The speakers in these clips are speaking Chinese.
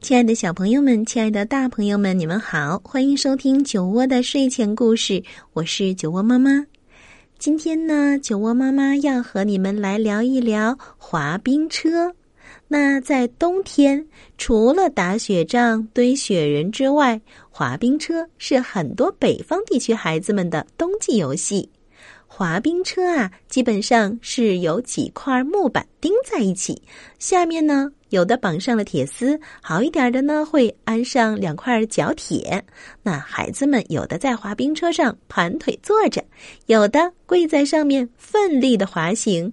亲爱的小朋友们，亲爱的大朋友们，你们好，欢迎收听酒窝的睡前故事，我是酒窝妈妈。今天呢，酒窝妈妈要和你们来聊一聊滑冰车。那在冬天，除了打雪仗、堆雪人之外，滑冰车是很多北方地区孩子们的冬季游戏。滑冰车啊，基本上是由几块木板钉在一起，下面呢。有的绑上了铁丝，好一点的呢会安上两块角铁。那孩子们有的在滑冰车上盘腿坐着，有的跪在上面奋力的滑行。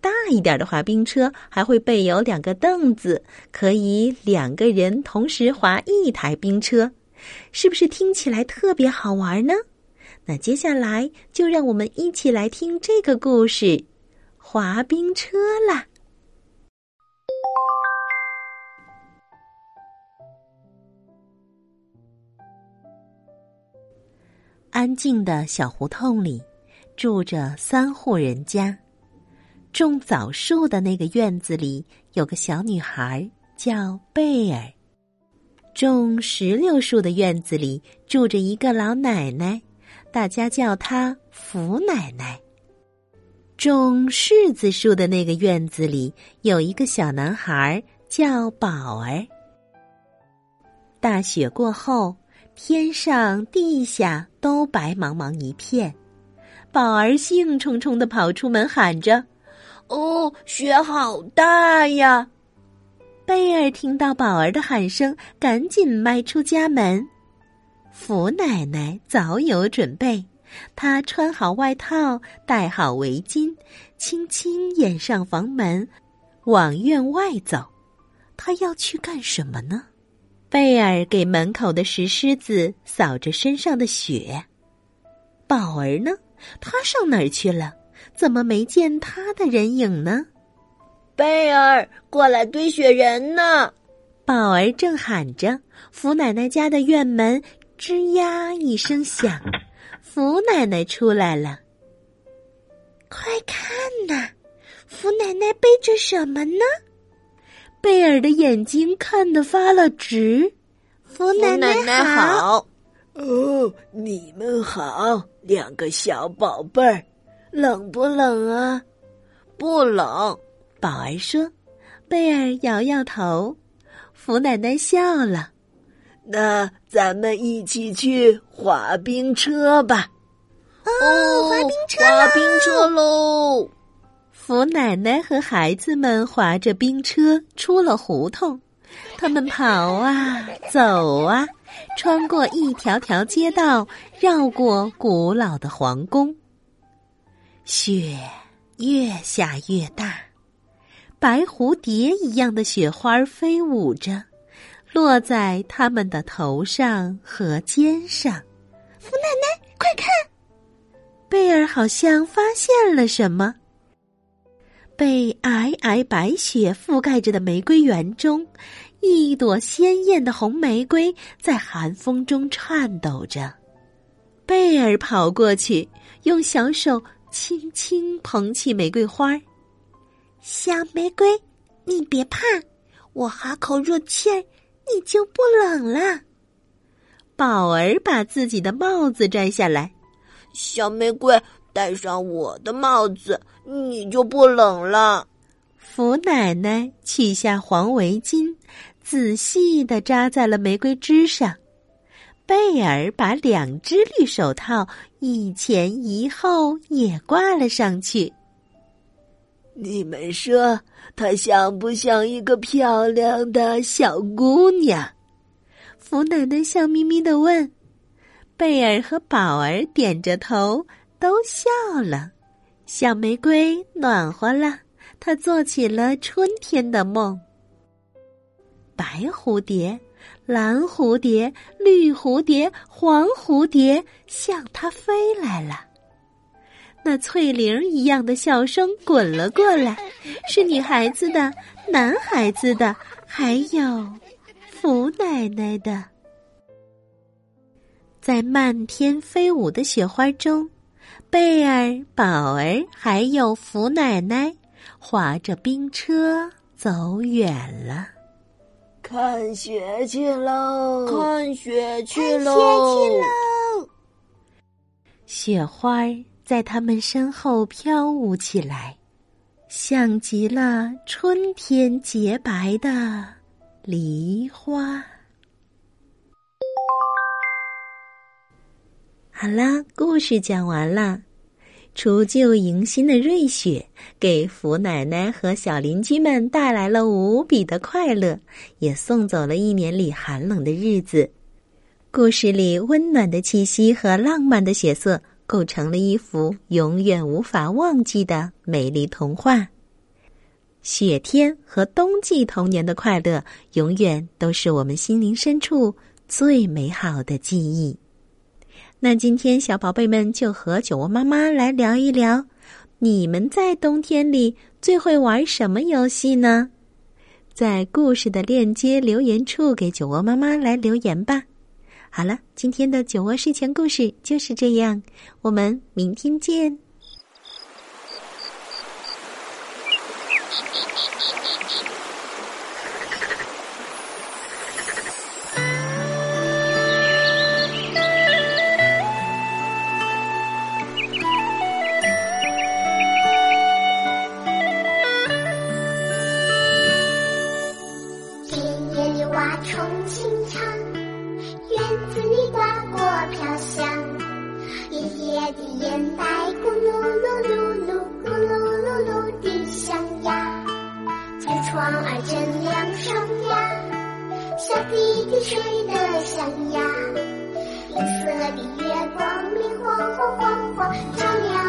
大一点的滑冰车还会备有两个凳子，可以两个人同时滑一台冰车，是不是听起来特别好玩呢？那接下来就让我们一起来听这个故事——滑冰车啦。安静的小胡同里，住着三户人家。种枣树的那个院子里有个小女孩，叫贝尔。种石榴树的院子里住着一个老奶奶，大家叫她福奶奶。种柿子树的那个院子里有一个小男孩，叫宝儿。大雪过后。天上地下都白茫茫一片，宝儿兴冲冲的跑出门，喊着：“哦，雪好大呀！”贝尔听到宝儿的喊声，赶紧迈出家门。福奶奶早有准备，她穿好外套，戴好围巾，轻轻掩上房门，往院外走。她要去干什么呢？贝尔给门口的石狮子扫着身上的雪。宝儿呢？他上哪儿去了？怎么没见他的人影呢？贝尔，过来堆雪人呢！宝儿正喊着，福奶奶家的院门吱呀一声响，福奶奶出来了。快看呐，福奶奶背着什么呢？贝尔的眼睛看得发了直。福奶奶好，哦，你们好，两个小宝贝儿，冷不冷啊？不冷，宝儿说。贝尔摇摇头。福奶奶笑了。那咱们一起去滑冰车吧。哦，滑冰车，滑冰车喽！福奶奶和孩子们划着冰车出了胡同，他们跑啊走啊，穿过一条条街道，绕过古老的皇宫。雪越下越大，白蝴蝶一样的雪花飞舞着，落在他们的头上和肩上。福奶奶，快看！贝尔好像发现了什么。被皑皑白雪覆盖着的玫瑰园中，一朵鲜艳的红玫瑰在寒风中颤抖着。贝尔跑过去，用小手轻轻捧起玫瑰花儿。小玫瑰，你别怕，我哈口热气儿，你就不冷了。宝儿把自己的帽子摘下来，小玫瑰。戴上我的帽子，你就不冷了。福奶奶取下黄围巾，仔细的扎在了玫瑰枝上。贝尔把两只绿手套一前一后也挂了上去。你们说，她像不像一个漂亮的小姑娘？福奶奶笑眯眯的问。贝尔和宝儿点着头。都笑了，小玫瑰暖和了，它做起了春天的梦。白蝴蝶、蓝蝴蝶、绿蝴蝶、黄蝴蝶向它飞来了。那翠铃一样的笑声滚了过来，是女孩子的、男孩子的，还有福奶奶的。在漫天飞舞的雪花中，贝儿、宝儿还有福奶奶划着冰车走远了。看雪去喽！看雪去喽！看雪去喽！雪花在他们身后飘舞起来，像极了春天洁白的梨花。好啦，故事讲完了。除旧迎新的瑞雪，给福奶奶和小邻居们带来了无比的快乐，也送走了一年里寒冷的日子。故事里温暖的气息和浪漫的血色，构成了一幅永远无法忘记的美丽童话。雪天和冬季童年的快乐，永远都是我们心灵深处最美好的记忆。那今天小宝贝们就和酒窝妈妈来聊一聊，你们在冬天里最会玩什么游戏呢？在故事的链接留言处给酒窝妈妈来留言吧。好了，今天的酒窝睡前故事就是这样，我们明天见。烟袋咕噜噜噜噜，咕噜噜噜地响呀。窗儿真凉爽呀，小弟弟睡得香呀。银色的月光明晃晃晃晃，照亮。